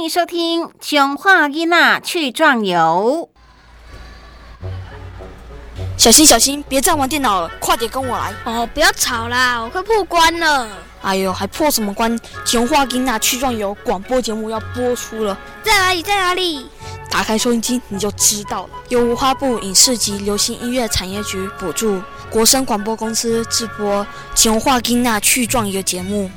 欢迎收听《琼化伊娜去壮游》。小心小心，别再玩电脑了，快点跟我来！哦，不要吵啦，我快破关了。哎呦，还破什么关？《琼化伊娜去壮游》广播节目要播出了，在哪里？在哪里？打开收音机你就知道了。由文化部影视及流行音乐产业局补助，国声广播公司制播《琼化伊娜去壮游》节目。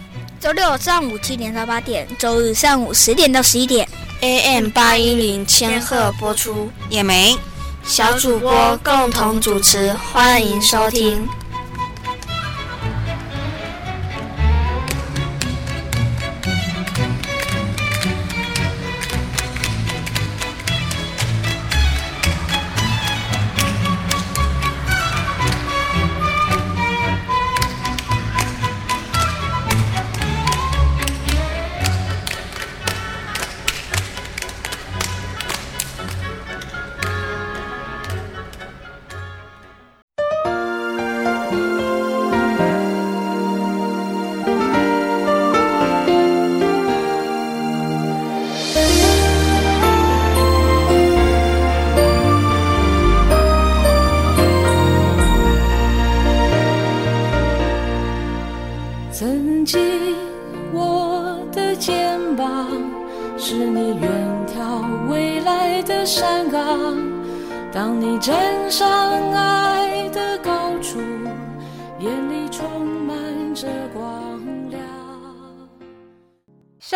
周六上午七点到八点，周日上午十点到十一点，AM 八一零千赫播出。也没，小主播共同主持，欢迎收听。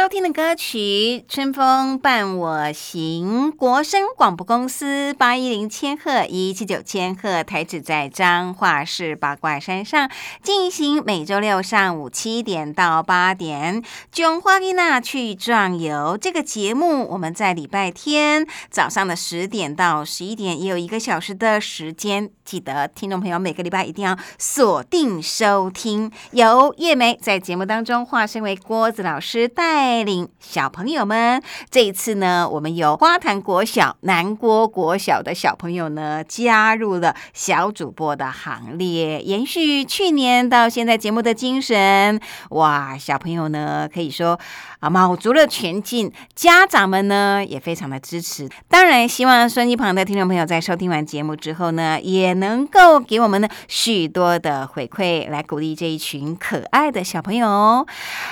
收听的歌曲《春风伴我行》，国声广播公司八一零千赫一七九千赫台址在彰化市八卦山上进行每周六上午七点到八点《囧花丽娜去壮游》这个节目，我们在礼拜天早上的十点到十一点也有一个小时的时间，记得听众朋友每个礼拜一定要锁定收听。由叶梅在节目当中化身为郭子老师带。带领小朋友们，这一次呢，我们有花坛国小、南郭国小的小朋友呢，加入了小主播的行列，延续去年到现在节目的精神。哇，小朋友呢，可以说啊，卯足了全劲，家长们呢也非常的支持。当然，希望收音机旁的听众朋友在收听完节目之后呢，也能够给我们呢许多的回馈，来鼓励这一群可爱的小朋友。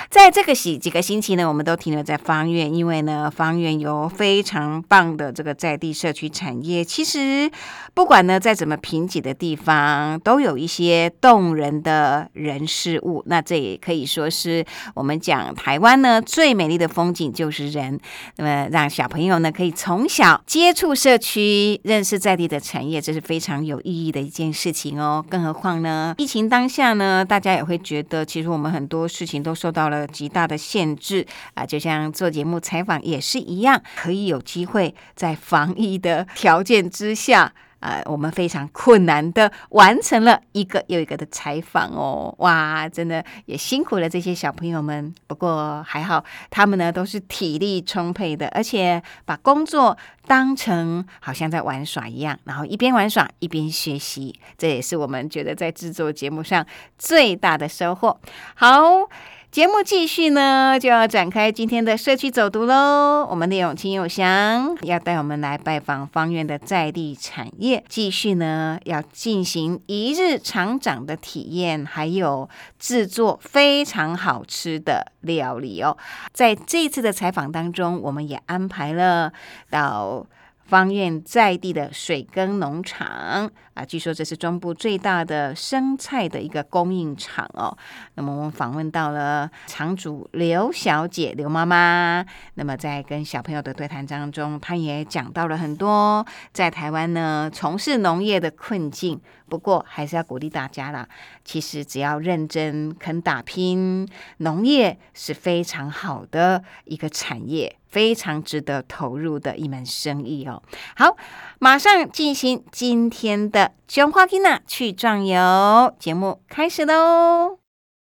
在这个几几个星期呢。我我们都停留在方院，因为呢，方院有非常棒的这个在地社区产业。其实，不管呢在怎么贫瘠的地方，都有一些动人的人事物。那这也可以说是我们讲台湾呢最美丽的风景就是人。那么，让小朋友呢可以从小接触社区，认识在地的产业，这是非常有意义的一件事情哦。更何况呢，疫情当下呢，大家也会觉得，其实我们很多事情都受到了极大的限制。啊，就像做节目采访也是一样，可以有机会在防疫的条件之下，啊，我们非常困难的完成了一个又一个的采访哦，哇，真的也辛苦了这些小朋友们。不过还好，他们呢都是体力充沛的，而且把工作当成好像在玩耍一样，然后一边玩耍一边学习，这也是我们觉得在制作节目上最大的收获。好。节目继续呢，就要展开今天的社区走读喽。我们的永清有祥要带我们来拜访方院的在地产业，继续呢要进行一日厂长的体验，还有制作非常好吃的料理哦。在这次的采访当中，我们也安排了到。方院在地的水耕农场啊，据说这是中部最大的生菜的一个供应厂哦。那么我们访问到了厂主刘小姐、刘妈妈。那么在跟小朋友的对谈当中，她也讲到了很多在台湾呢从事农业的困境。不过还是要鼓励大家啦，其实只要认真肯打拼，农业是非常好的一个产业。非常值得投入的一门生意哦。好，马上进行今天的“熊花吉娜去壮游”节目开始喽。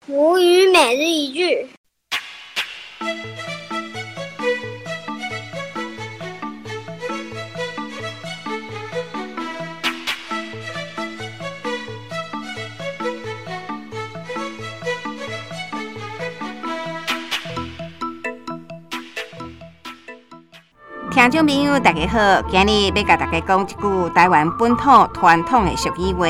母语每日一句。听众朋友大家好，今日要甲大家讲一句台湾本土传统的俗语话：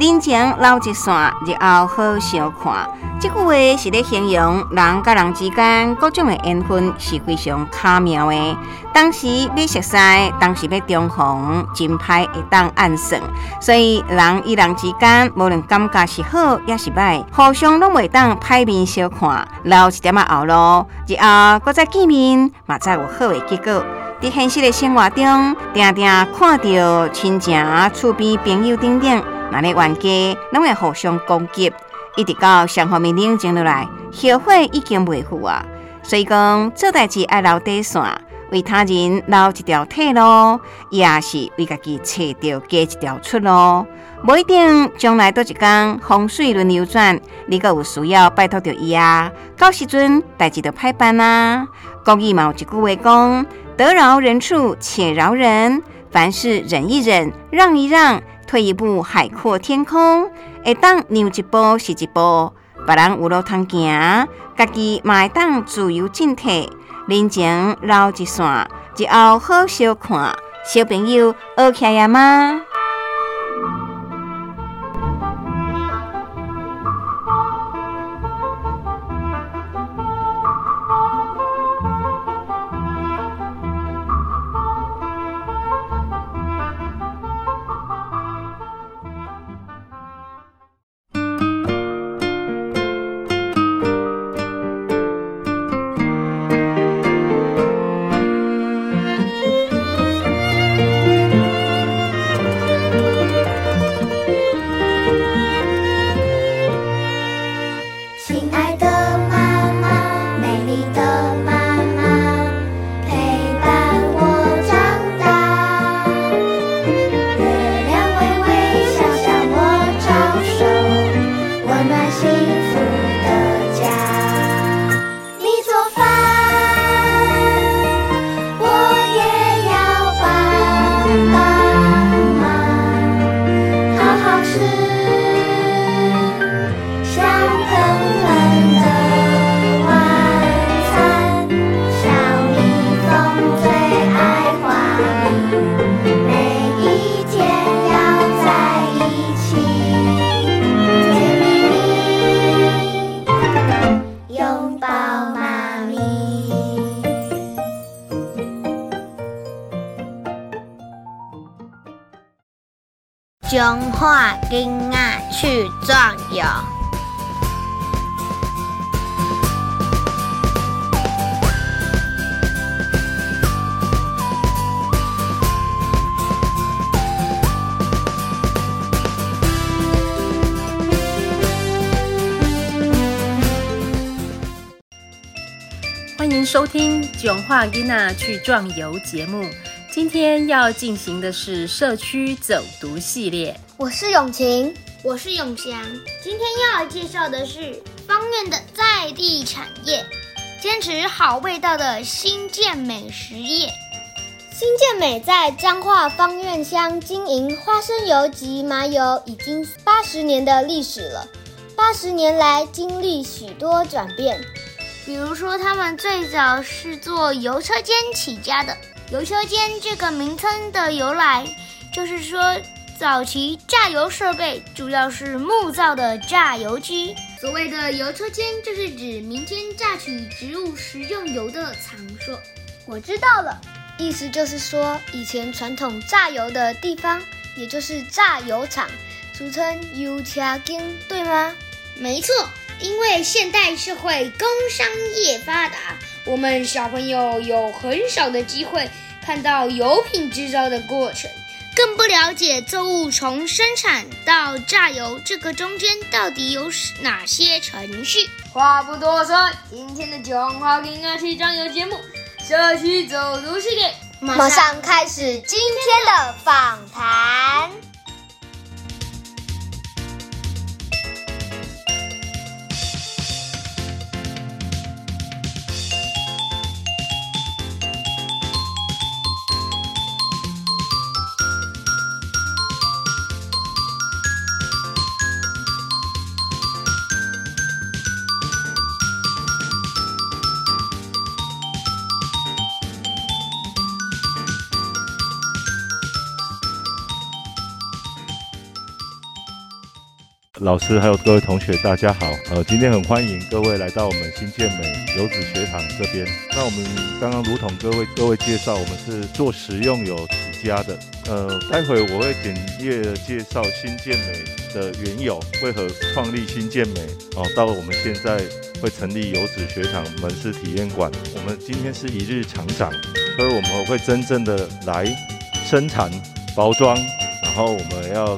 人前老一线，日后好相看。这句话是咧形容人甲人之间各种的缘分是非常巧妙的。当时要熟悉，当时要中逢，真歹会当暗算。所以人与人之间，无论感觉是好也是歹，互相拢袂当歹面相看，留一点仔后路，日后搁再见面，嘛再有好的结果。伫现实的生活中，定定看到亲情、厝边朋友等等，那咧冤家拢会互相攻击。一直到双方面冷静落来，后悔已经袂赴啊。所以讲做代志爱留底线，为他人留一条退路，也是为家己找到加一条出路。不一定将来倒一天风水轮流转，你阁有需要拜托着伊啊。到时阵代志就派办啊。讲义嘛有一句话讲：得饶人处且饶人，凡事忍一忍，让一让，退一步海阔天空。会当让一步是一步，别人有路通行，家己嘛会当自由进退。人情绕一线，日后好相看。小朋友学起来吗？中华囡仔去壮游。欢迎收听《囧话囡娜去壮游》节目。今天要进行的是社区走读系列。我是永晴，我是永祥。今天要介绍的是方院的在地产业，坚持好味道的新建美食业。新建美在彰化方院乡经营花生油及麻油已经八十年的历史了。八十年来经历许多转变，比如说他们最早是做油车间起家的。油车间这个名称的由来，就是说早期榨油设备主要是木造的榨油机。所谓的油车间，就是指民间榨取植物食用油的场所。我知道了，意思就是说，以前传统榨油的地方，也就是榨油厂，俗称油车间，对吗？没错，因为现代社会工商业发达。我们小朋友有很少的机会看到油品制造的过程，更不了解作物从生产到榨油这个中间到底有哪些程序。话不多说，今天的中华婴儿去装油节目，社区走读系列，马上开始今天的访谈。老师还有各位同学，大家好。呃，今天很欢迎各位来到我们新健美油脂学堂这边。那我们刚刚如同各位各位介绍，我们是做食用油起家的。呃，待会我会简略介绍新健美的缘由，为何创立新健美，哦，到我们现在会成立油脂学堂门市体验馆。我们今天是一日厂长，所以我们会真正的来生产、包装，然后我们要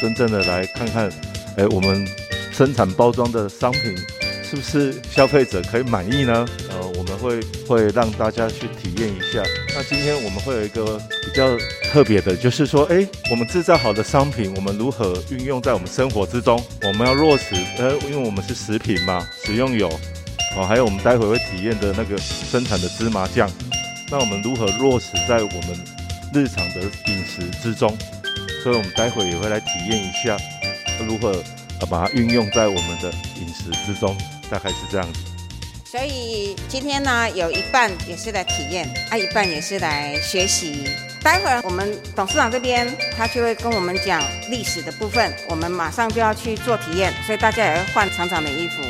真正的来看看。哎，我们生产包装的商品是不是消费者可以满意呢？呃，我们会会让大家去体验一下。那今天我们会有一个比较特别的，就是说，哎，我们制造好的商品，我们如何运用在我们生活之中？我们要落实，呃，因为我们是食品嘛，食用油，哦，还有我们待会会体验的那个生产的芝麻酱，那我们如何落实在我们日常的饮食之中？所以我们待会也会来体验一下。如何把它运用在我们的饮食之中？大概是这样子。所以今天呢，有一半也是来体验，啊，一半也是来学习。待会儿我们董事长这边他就会跟我们讲历史的部分，我们马上就要去做体验，所以大家也要换厂长的衣服。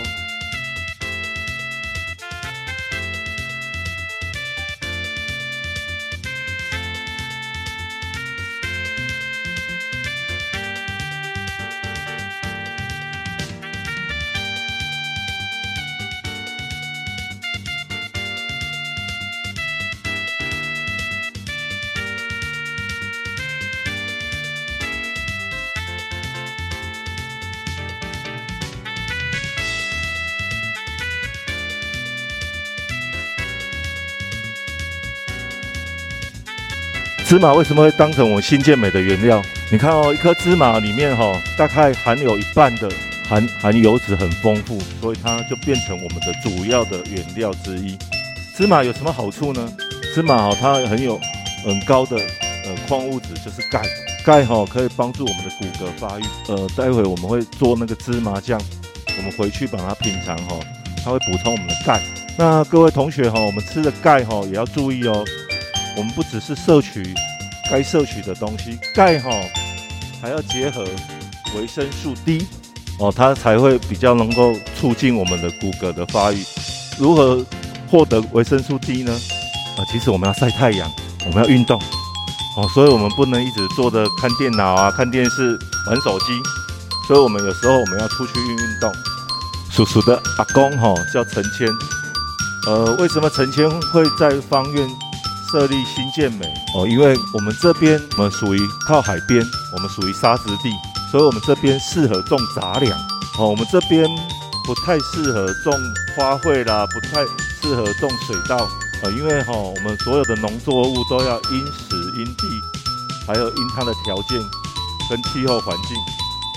芝麻为什么会当成我们新健美的原料？你看哦，一颗芝麻里面哈，大概含有一半的含含油脂很丰富，所以它就变成我们的主要的原料之一。芝麻有什么好处呢？芝麻哈，它很有很高的呃矿物质，就是钙。钙哈可以帮助我们的骨骼发育。呃，待会我们会做那个芝麻酱，我们回去把它品尝哈，它会补充我们的钙。那各位同学哈，我们吃的钙哈也要注意哦。我们不只是摄取该摄取的东西，钙哈还要结合维生素 D 哦，它才会比较能够促进我们的骨骼的发育。如何获得维生素 D 呢？啊，其实我们要晒太阳，我们要运动哦，所以我们不能一直坐着看电脑啊、看电视、玩手机。所以我们有时候我们要出去运运动。叔叔的阿公哈叫陈谦，呃，为什么陈谦会在方院？设立新建美哦，因为我们这边我们属于靠海边，我们属于沙质地，所以我们这边适合种杂粮哦。我们这边不太适合种花卉啦，不太适合种水稻呃，因为哈，我们所有的农作物都要因时因地，还有因它的条件跟气候环境，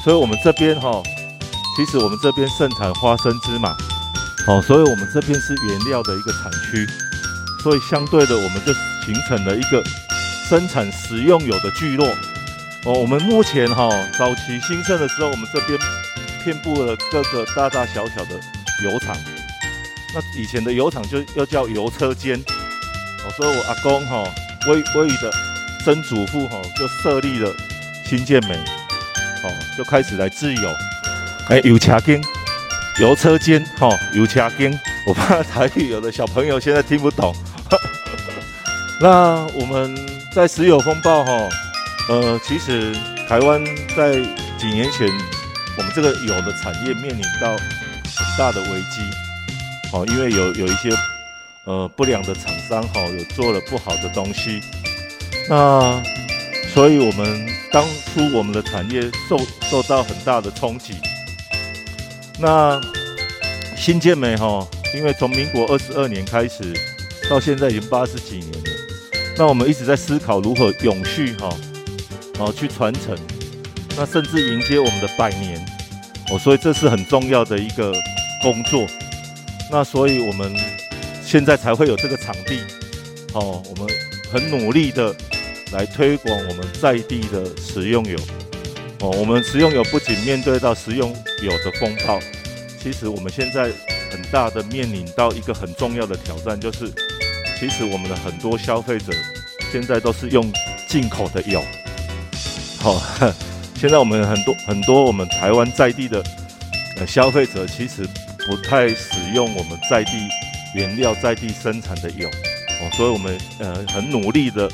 所以我们这边哈，其实我们这边盛产花生芝麻哦，所以我们这边是原料的一个产区。所以相对的，我们就形成了一个生产食用油的聚落。哦，我们目前哈早期兴盛的时候，我们这边遍布了各个大大小小的油厂。那以前的油厂就又叫油车间。哦，所以我阿公哈威威的曾祖父哈就设立了新建美，哦，就开始来自油。哎，油车间，油车间，哈，油车间。我怕台语有的小朋友现在听不懂。那我们在石油风暴哈，呃，其实台湾在几年前，我们这个油的产业面临到很大的危机，哦，因为有有一些呃不良的厂商哈，有做了不好的东西，那所以我们当初我们的产业受受到很大的冲击。那新建美哈，因为从民国二十二年开始。到现在已经八十几年了，那我们一直在思考如何永续哈，哦去传承，那甚至迎接我们的百年，哦，所以这是很重要的一个工作。那所以我们现在才会有这个场地，哦，我们很努力的来推广我们在地的食用油，哦，我们食用油不仅面对到食用油的风暴，其实我们现在很大的面临到一个很重要的挑战，就是。其实我们的很多消费者现在都是用进口的油，好，现在我们很多很多我们台湾在地的呃消费者，其实不太使用我们在地原料、在地生产的油哦，所以我们呃很努力的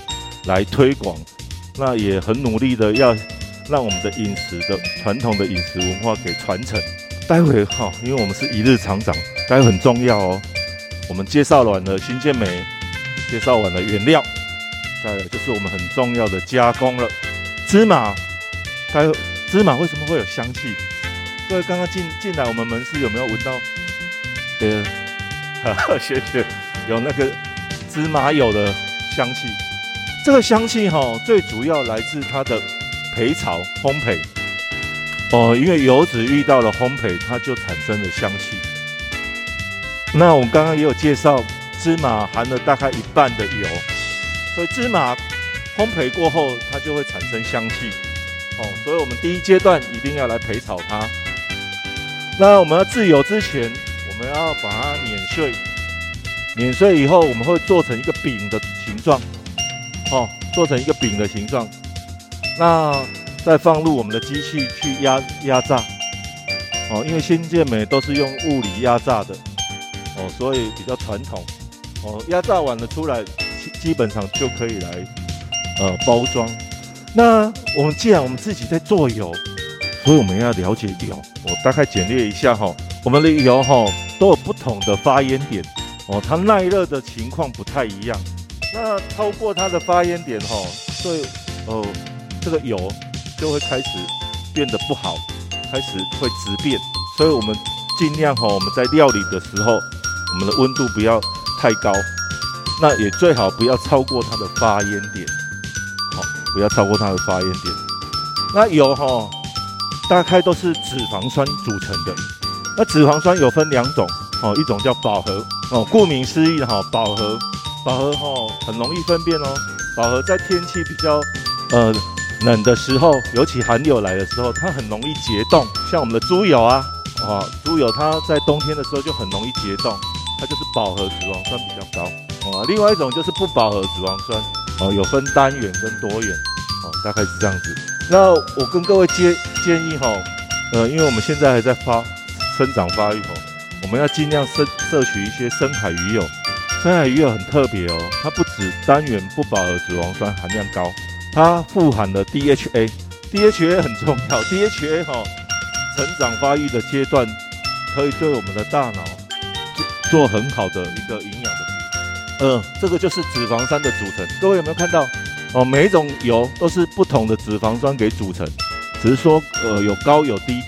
来推广，那也很努力的要让我们的饮食的传统的饮食文化给传承。待会哈，因为我们是一日厂长，待会很重要哦。我们介绍完了新健美，介绍完了原料，再来就是我们很重要的加工了。芝麻，待会芝麻为什么会有香气？各位刚刚进进来我们门市有没有闻到？呃，哈哈，谢谢，有那个芝麻油的香气。这个香气哈，最主要来自它的焙炒烘焙。哦，因为油脂遇到了烘焙，它就产生了香气。那我们刚刚也有介绍，芝麻含了大概一半的油，所以芝麻烘焙过后，它就会产生香气。哦，所以我们第一阶段一定要来焙炒它。那我们要制油之前，我们要把它碾碎，碾碎以后，我们会做成一个饼的形状。哦，做成一个饼的形状。那再放入我们的机器去压压榨。哦，因为新健美都是用物理压榨的。哦，所以比较传统。哦，压榨完了出来，基基本上就可以来呃包装。那我们既然我们自己在做油，所以我们要了解油。我大概简略一下哈，我们的油哈都有不同的发烟点。哦，它耐热的情况不太一样。那超过它的发烟点哈，对哦，这个油就会开始变得不好，开始会直变。所以我们尽量哈，我们在料理的时候。我们的温度不要太高，那也最好不要超过它的发烟点，好，不要超过它的发烟点。那油哈，大概都是脂肪酸组成的。那脂肪酸有分两种，哦，一种叫饱和，哦，顾名思义哈，饱和，饱和哈很容易分辨哦。饱和在天气比较呃冷的时候，尤其寒流来的时候，它很容易结冻。像我们的猪油啊，啊，猪油它在冬天的时候就很容易结冻。它就是饱和脂肪酸比较高哦，另外一种就是不饱和脂肪酸哦，有分单元跟多元哦，大概是这样子。那我跟各位建建议哈，呃，因为我们现在还在发生长发育哦，我们要尽量摄摄取一些深海鱼油。深海鱼油很特别哦，它不止单元不饱和脂肪酸含量高，它富含了 DHA，DHA 很重要，DHA 哈，成长发育的阶段可以对我们的大脑。做很好的一个营养的补嗯，这个就是脂肪酸的组成。各位有没有看到？哦，每一种油都是不同的脂肪酸给组成，只是说呃有高有低。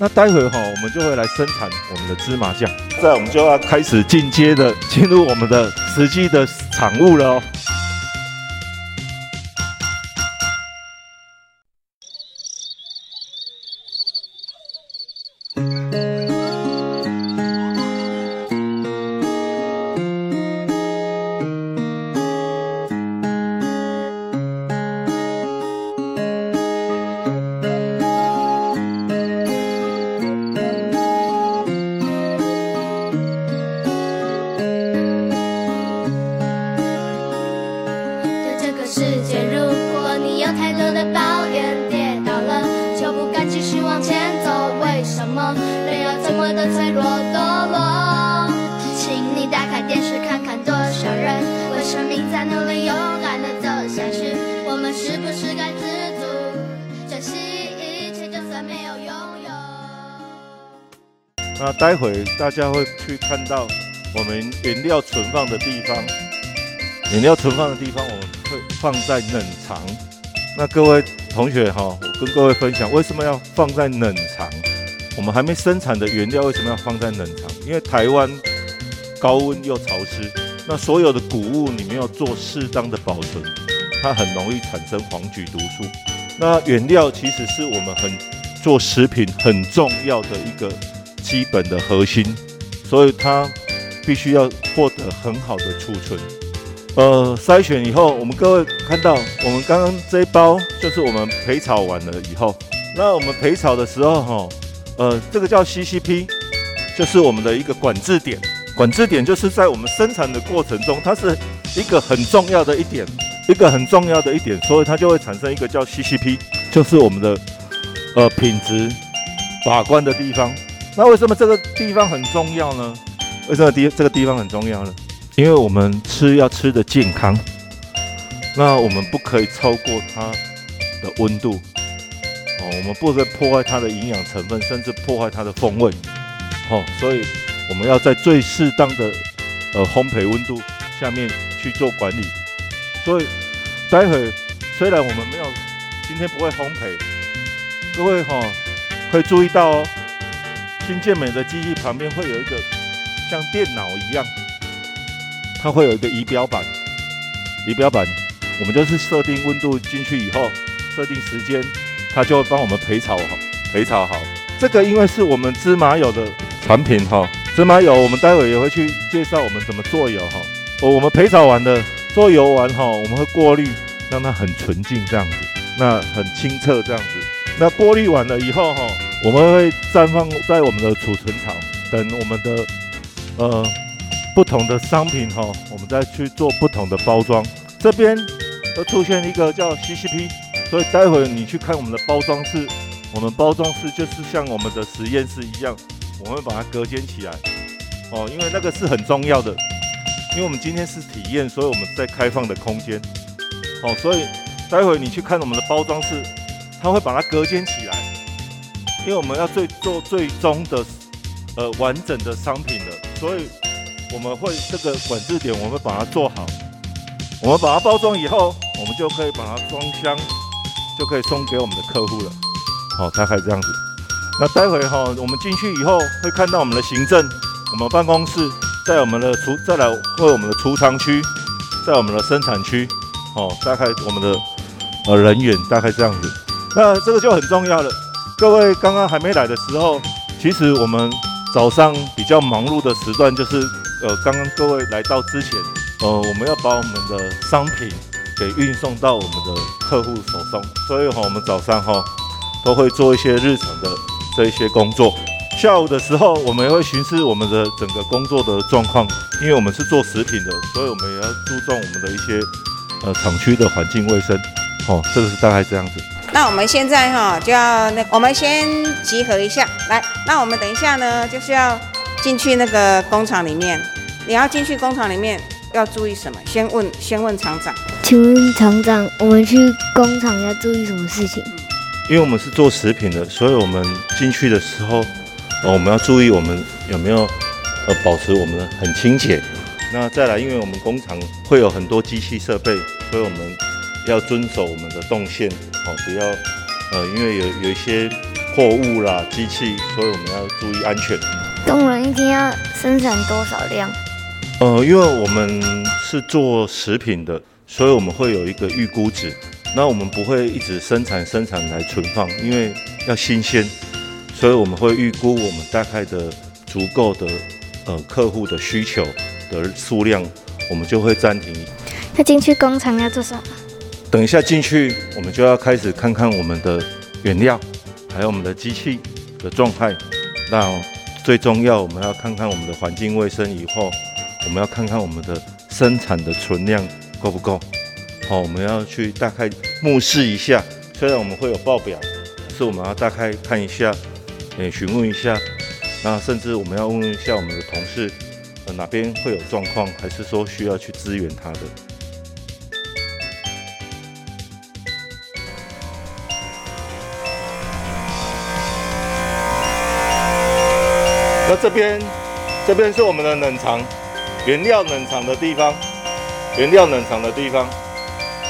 那待会哈，我们就会来生产我们的芝麻酱。在我们就要开始进阶的进入我们的实际的产物了哦。待会大家会去看到我们原料存放的地方，原料存放的地方我们会放在冷藏。那各位同学哈，我跟各位分享为什么要放在冷藏？我们还没生产的原料为什么要放在冷藏？因为台湾高温又潮湿，那所有的谷物你没有做适当的保存，它很容易产生黄曲毒素。那原料其实是我们很做食品很重要的一个。基本的核心，所以它必须要获得很好的储存。呃，筛选以后，我们各位看到，我们刚刚这一包就是我们焙炒完了以后，那我们焙炒的时候，哈，呃，这个叫 CCP，就是我们的一个管制点。管制点就是在我们生产的过程中，它是一个很重要的一点，一个很重要的一点，所以它就会产生一个叫 CCP，就是我们的呃品质把关的地方。那为什么这个地方很重要呢？为什么地这个地方很重要呢？因为我们吃要吃的健康，那我们不可以超过它的温度哦，我们不能破坏它的营养成分，甚至破坏它的风味哦，所以我们要在最适当的呃烘焙温度下面去做管理。所以待会虽然我们没有今天不会烘焙，各位哈会注意到哦，新健美的机器旁边会有一个像电脑一样。它会有一个仪表板，仪表板，我们就是设定温度进去以后，设定时间，它就会帮我们焙炒好，焙炒好。这个因为是我们芝麻油的产品哈，芝麻油我们待会也会去介绍我们怎么做油哈。我我们焙炒完的做油完哈，我们会过滤，让它很纯净这样子，那很清澈这样子。那过滤完了以后哈，我们会绽放在我们的储存槽，等我们的呃。不同的商品哈，我们再去做不同的包装。这边又出现一个叫 CCP，所以待会你去看我们的包装室，我们包装室就是像我们的实验室一样，我们会把它隔间起来哦，因为那个是很重要的。因为我们今天是体验，所以我们在开放的空间哦，所以待会你去看我们的包装室，它会把它隔间起，因为我们要最做最终的呃完整的商品的，所以。我们会这个管制点，我们会把它做好。我们把它包装以后，我们就可以把它装箱，就可以送给我们的客户了。好，大概这样子。那待会哈，我们进去以后会看到我们的行政，我们办公室，在我们的储再来会我们的储藏区，在我们的生产区。哦，大概我们的呃人员大概这样子。那这个就很重要了。各位刚刚还没来的时候，其实我们早上比较忙碌的时段就是。呃，刚刚各位来到之前，呃，我们要把我们的商品给运送到我们的客户手中，所以哈，我们早上哈都会做一些日常的这一些工作。下午的时候，我们也会巡视我们的整个工作的状况，因为我们是做食品的，所以我们也要注重我们的一些呃厂区的环境卫生。哦，这个是大概这样子。那我们现在哈就要那，我们先集合一下来。那我们等一下呢，就是要进去那个工厂里面。你要进去工厂里面要注意什么？先问，先问厂长。请问厂长，我们去工厂要注意什么事情？因为我们是做食品的，所以我们进去的时候，呃，我们要注意我们有没有呃保持我们很清洁。那再来，因为我们工厂会有很多机器设备，所以我们要遵守我们的动线哦，不要呃，因为有有一些货物啦、机器，所以我们要注意安全。工人一天要生产多少量？呃，因为我们是做食品的，所以我们会有一个预估值。那我们不会一直生产生产来存放，因为要新鲜，所以我们会预估我们大概的足够的呃客户的需求的数量，我们就会暂停。那进去工厂要做什么？等一下进去，我们就要开始看看我们的原料，还有我们的机器的状态。那最重要，我们要看看我们的环境卫生以后。我们要看看我们的生产的存量够不够，好，我们要去大概目视一下。虽然我们会有报表，是我们要大概看一下，诶，询问一下，那甚至我们要问一下我们的同事，呃，哪边会有状况，还是说需要去支援他的。那这边，这边是我们的冷藏。原料冷藏的地方，原料冷藏的地方，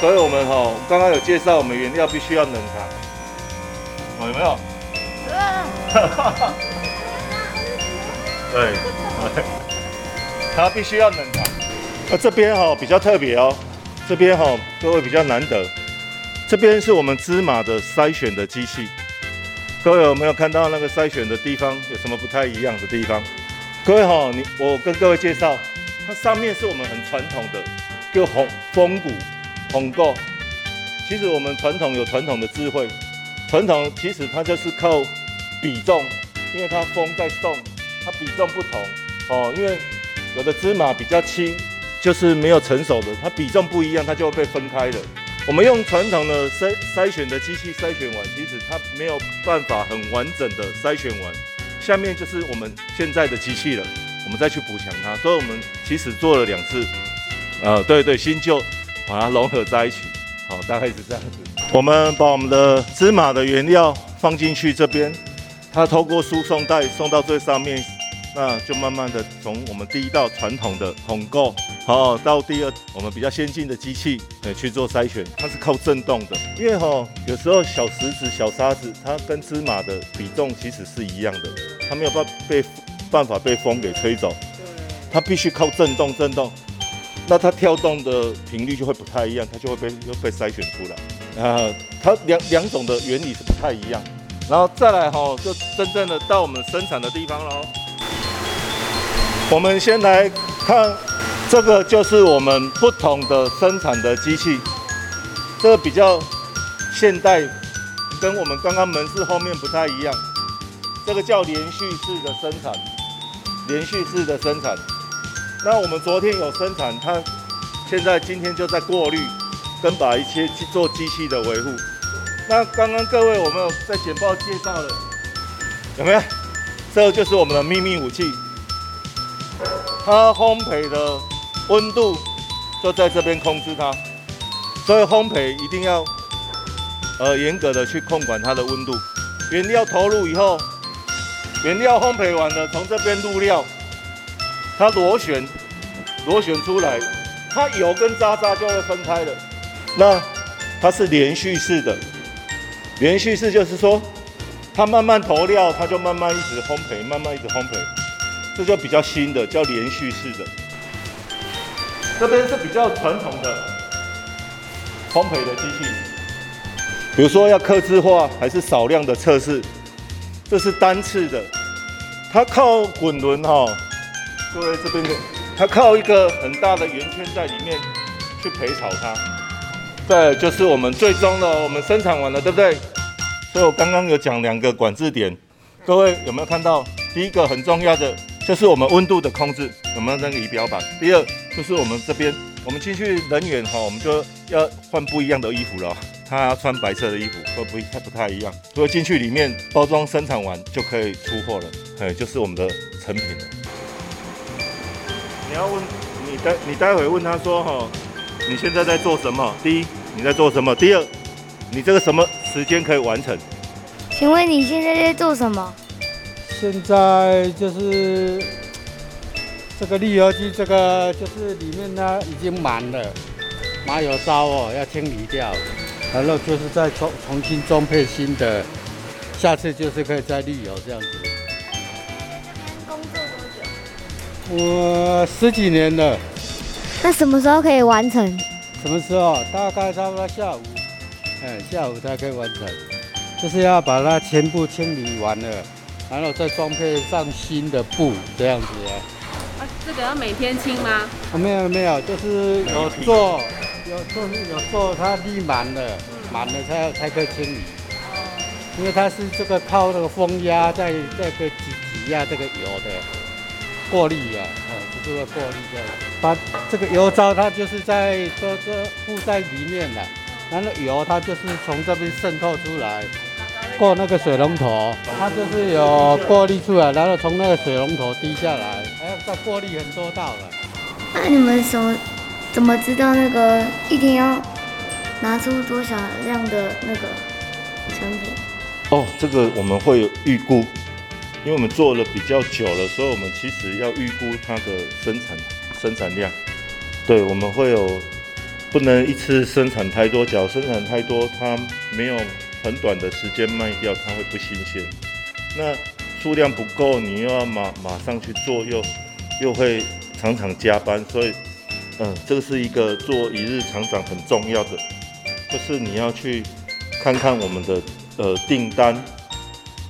所以我们哈刚刚有介绍，我们原料必须要冷藏，哦有没有？对，它必须要冷藏。那这边哈比较特别哦，这边哈各位比较难得，这边是我们芝麻的筛选的机器。各位有没有看到那个筛选的地方有什么不太一样的地方？各位好，你我跟各位介绍。它上面是我们很传统的，就红风骨红垢。其实我们传统有传统的智慧，传统其实它就是靠比重，因为它风在动，它比重不同哦。因为有的芝麻比较轻，就是没有成熟的，它比重不一样，它就会被分开的。我们用传统的筛筛选的机器筛选完，其实它没有办法很完整的筛选完。下面就是我们现在的机器了，我们再去补强它。所以我们其实做了两次，呃，对对，新旧把它融合在一起，好，大概是这样子。我们把我们的芝麻的原料放进去这边，它透过输送带送到最上面。那就慢慢的从我们第一道传统的统购，好到第二我们比较先进的机器，呃去做筛选，它是靠震动的，因为哈有时候小石子、小沙子，它跟芝麻的比重其实是一样的，它没有办被办法被风给吹走，它必须靠震动震动，那它跳动的频率就会不太一样，它就会被又被筛选出来，啊，它两两种的原理是不太一样，然后再来哈就真正的到我们生产的地方喽。我们先来看，这个就是我们不同的生产的机器，这个比较现代，跟我们刚刚门市后面不太一样。这个叫连续式的生产，连续式的生产。那我们昨天有生产，它现在今天就在过滤，跟把一些做机器的维护。那刚刚各位我们有在简报介绍了，有没有？这个就是我们的秘密武器。它烘焙的温度就在这边控制它，所以烘焙一定要呃严格的去控管它的温度。原料投入以后，原料烘焙完了，从这边入料，它螺旋螺旋出来，它油跟渣渣就会分开了。那它是连续式的，连续式就是说，它慢慢投料，它就慢慢一直烘焙，慢慢一直烘焙。这就比较新的，叫连续式的。这边是比较传统的烘焙的机器，比如说要刻字化还是少量的测试，这是单次的，它靠滚轮哈，各位这边的，它靠一个很大的圆圈在里面去焙炒它。对，就是我们最终的，我们生产完了，对不对？所以我刚刚有讲两个管制点，各位有没有看到？第一个很重要的。就是我们温度的控制，我们那个仪表板？第二，就是我们这边，我们进去人员哈，我们就要换不一样的衣服了。他要穿白色的衣服，会不太不太一样。所以进去里面包装生产完就可以出货了，哎，就是我们的成品了。你要问你待你待会问他说哈，你现在在做什么？第一，你在做什么？第二，你这个什么时间可以完成？请问你现在在做什么？现在就是这个滤油机，这个就是里面呢已经满了，麻油糟哦要清理掉，然后就是再重重新装配新的，下次就是可以再滤油这样子。工作多久？我十几年了。那什么时候可以完成？什么时候？大概差不多下午，哎，下午才可以完成，就是要把它全部清理完了。然后再装配上新的布，这样子啊。啊，这个要每天清吗？啊没有没有，就是有做，有就是有做，它立满了，满了才才可以清理。因为它是这个靠那个风压在在个挤挤压这个油的过滤啊，啊，就是个过滤这样。把这个油糟它就是在这这附在里面的，然后油它就是从这边渗透出来。过那个水龙头，它就是有过滤出来，然后从那个水龙头滴下来，还要再过滤很多道了。那你们怎么怎么知道那个一天要拿出多少量的那个成品？哦，这个我们会有预估，因为我们做了比较久了，所以我们其实要预估它的生产生产量。对，我们会有不能一次生产太多，假如生产太多，它没有。很短的时间卖掉，它会不新鲜。那数量不够，你又要马马上去做，又又会常常加班。所以，嗯，这个是一个做一日厂长很重要的，就是你要去看看我们的呃订单，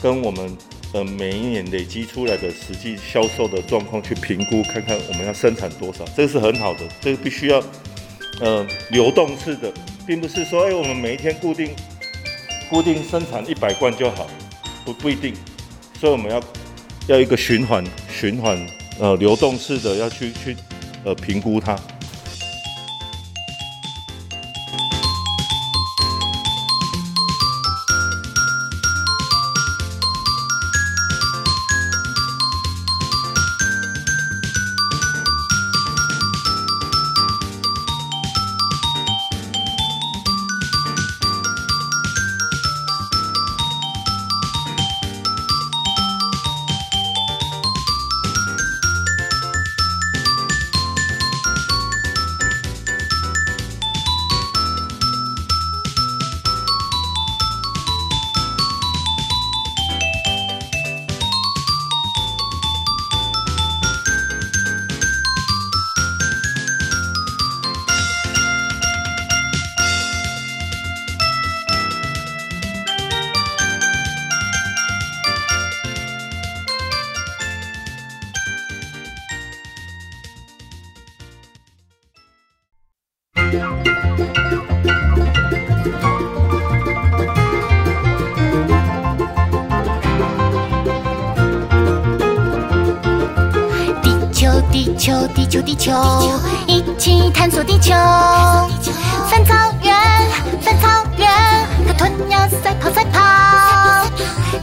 跟我们呃每一年累积出来的实际销售的状况去评估，看看我们要生产多少。这个是很好的，这个必须要呃流动式的，并不是说哎我们每一天固定。固定生产一百罐就好，不不一定，所以我们要要一个循环循环呃流动式的要去去呃评估它。球，地球，地球，一起探索地球。翻草原，翻草原，和鸵鸟赛跑赛跑。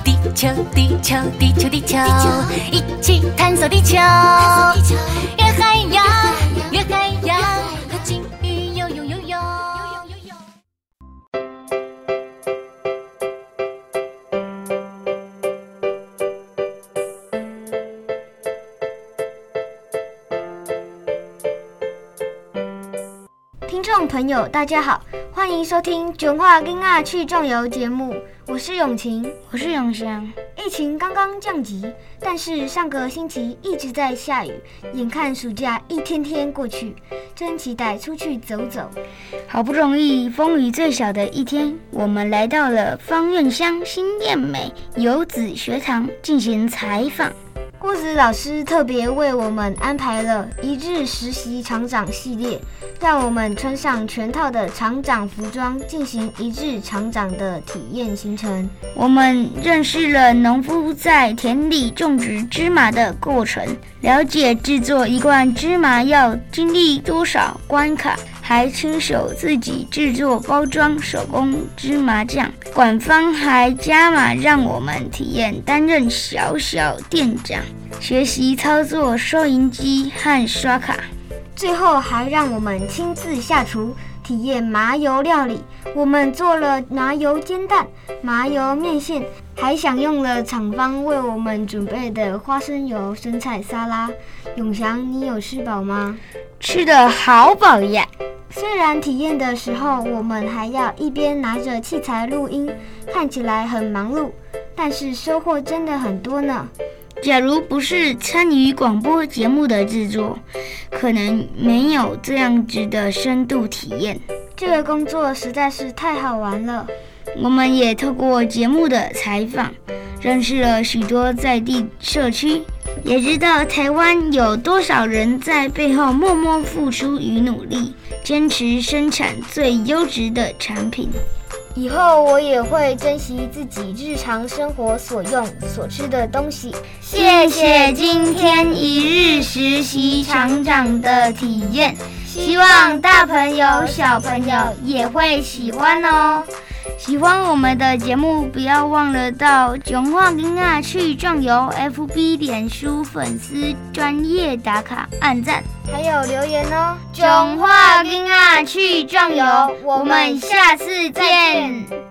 地球，地球，地球，地球，一起探索地球。越海洋，越海朋友，大家好，欢迎收听《卷话跟啊去壮游》节目，我是永晴，我是永祥。疫情刚刚降级，但是上个星期一直在下雨，眼看暑假一天天过去，真期待出去走走。好不容易风雨最小的一天，我们来到了方院乡新店美游子学堂进行采访。郭子老师特别为我们安排了一日实习厂长系列，让我们穿上全套的厂长服装，进行一日厂长的体验行程。我们认识了农夫在田里种植芝麻的过程，了解制作一罐芝麻要经历多少关卡，还亲手自己制作包装手工芝麻酱。馆方还加码让我们体验担任小小店长，学习操作收银机和刷卡。最后还让我们亲自下厨体验麻油料理。我们做了麻油煎蛋、麻油面线，还享用了厂方为我们准备的花生油生菜沙拉。永祥，你有吃饱吗？吃得好饱呀！虽然体验的时候我们还要一边拿着器材录音，看起来很忙碌，但是收获真的很多呢。假如不是参与广播节目的制作，可能没有这样子的深度体验。这个工作实在是太好玩了。我们也透过节目的采访，认识了许多在地社区，也知道台湾有多少人在背后默默付出与努力，坚持生产最优质的产品。以后我也会珍惜自己日常生活所用所吃的东西。谢谢今天一日实习厂长的体验，希望大朋友小朋友也会喜欢哦。喜欢我们的节目，不要忘了到囧话跟啊去壮游 FB 脸书粉丝专业打卡按赞，还有留言哦。囧话跟啊去壮游，我们下次见。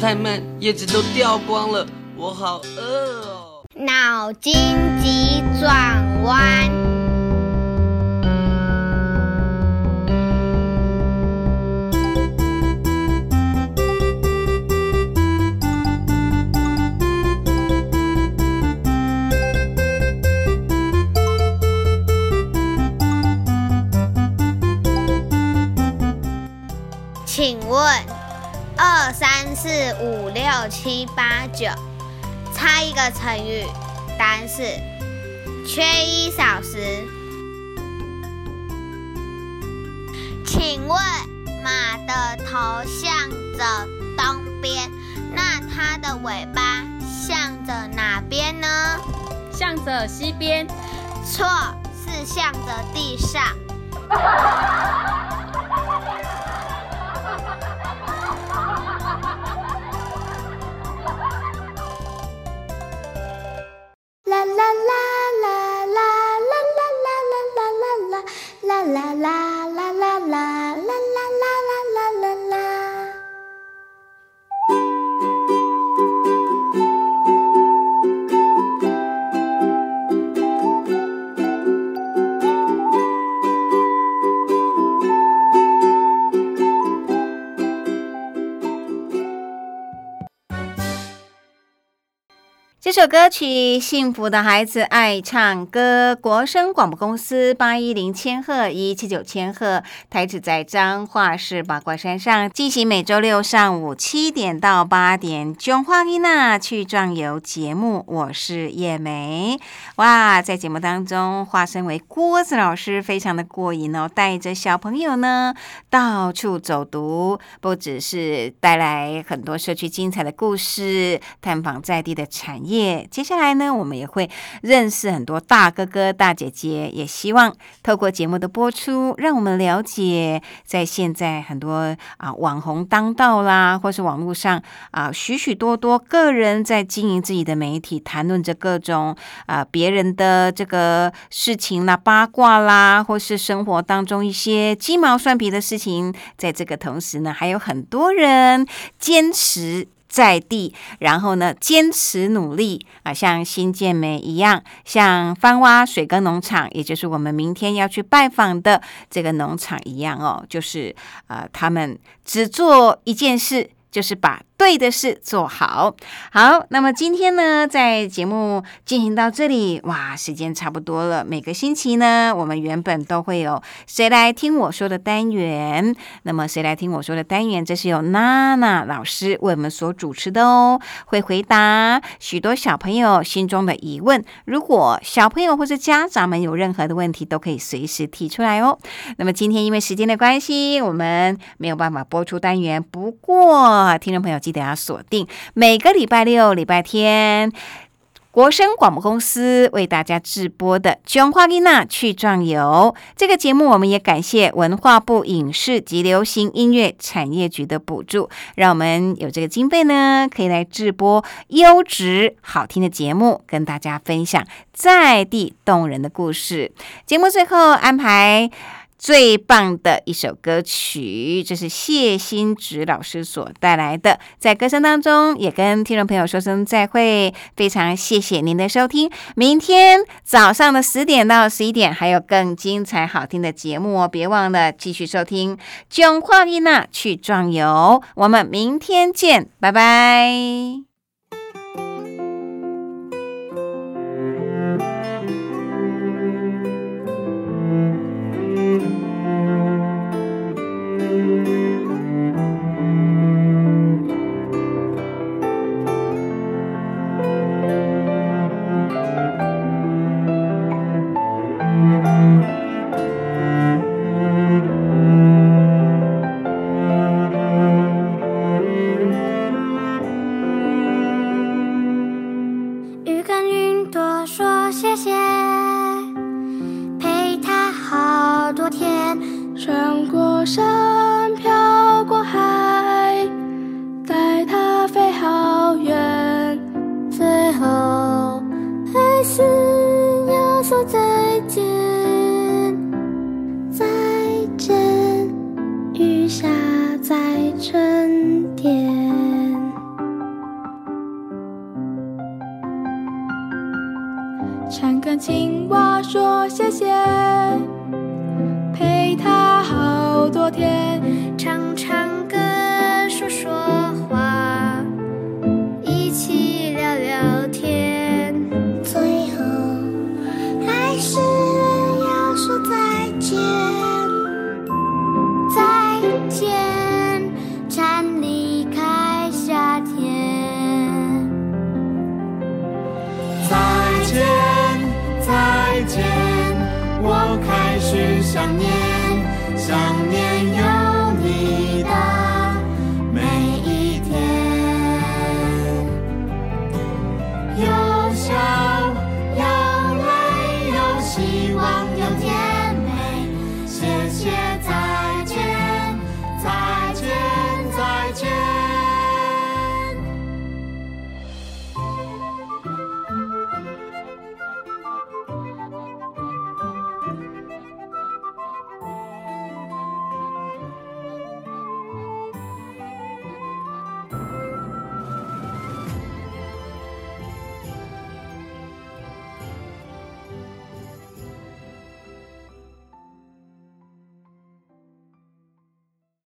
太慢，叶子都掉光了，我好饿哦。脑筋急转弯。六七八九，猜一个成语，答案是缺一小时。请问，马的头向着东边，那它的尾巴向着哪边呢？向着西边，错，是向着地上。啦啦啦啦啦啦啦啦啦啦啦啦啦啦啦啦啦啦这首歌曲《幸福的孩子爱唱歌》，国声广播公司八一零千赫、一七九千赫，台址在彰化市八卦山上，进行每周六上午七点到八点《囧话伊娜去壮游》节目。我是叶梅，哇，在节目当中化身为郭子老师，非常的过瘾哦，带着小朋友呢到处走读，不只是带来很多社区精彩的故事，探访在地的产业。接下来呢，我们也会认识很多大哥哥、大姐姐，也希望透过节目的播出，让我们了解，在现在很多啊网红当道啦，或是网络上啊许许多多个人在经营自己的媒体，谈论着各种啊别人的这个事情啦、八卦啦，或是生活当中一些鸡毛蒜皮的事情。在这个同时呢，还有很多人坚持。在地，然后呢，坚持努力啊，像新建美一样，像番蛙水耕农场，也就是我们明天要去拜访的这个农场一样哦，就是啊，他们只做一件事，就是把。对的事做好，好。那么今天呢，在节目进行到这里，哇，时间差不多了。每个星期呢，我们原本都会有谁来听我说的单元。那么谁来听我说的单元，这是由娜娜老师为我们所主持的哦，会回答许多小朋友心中的疑问。如果小朋友或者家长们有任何的问题，都可以随时提出来哦。那么今天因为时间的关系，我们没有办法播出单元。不过听众朋友。记得要锁定每个礼拜六、礼拜天，国声广播公司为大家直播的《琼花丽娜去壮游》这个节目，我们也感谢文化部影视及流行音乐产业局的补助，让我们有这个经费呢，可以来直播优质好听的节目，跟大家分享在地动人的故事。节目最后安排。最棒的一首歌曲，这是谢新植老师所带来的。在歌声当中，也跟听众朋友说声再会，非常谢谢您的收听。明天早上的十点到十一点，还有更精彩好听的节目哦，别忘了继续收听《囧话丽娜去壮游》，我们明天见，拜拜。天长长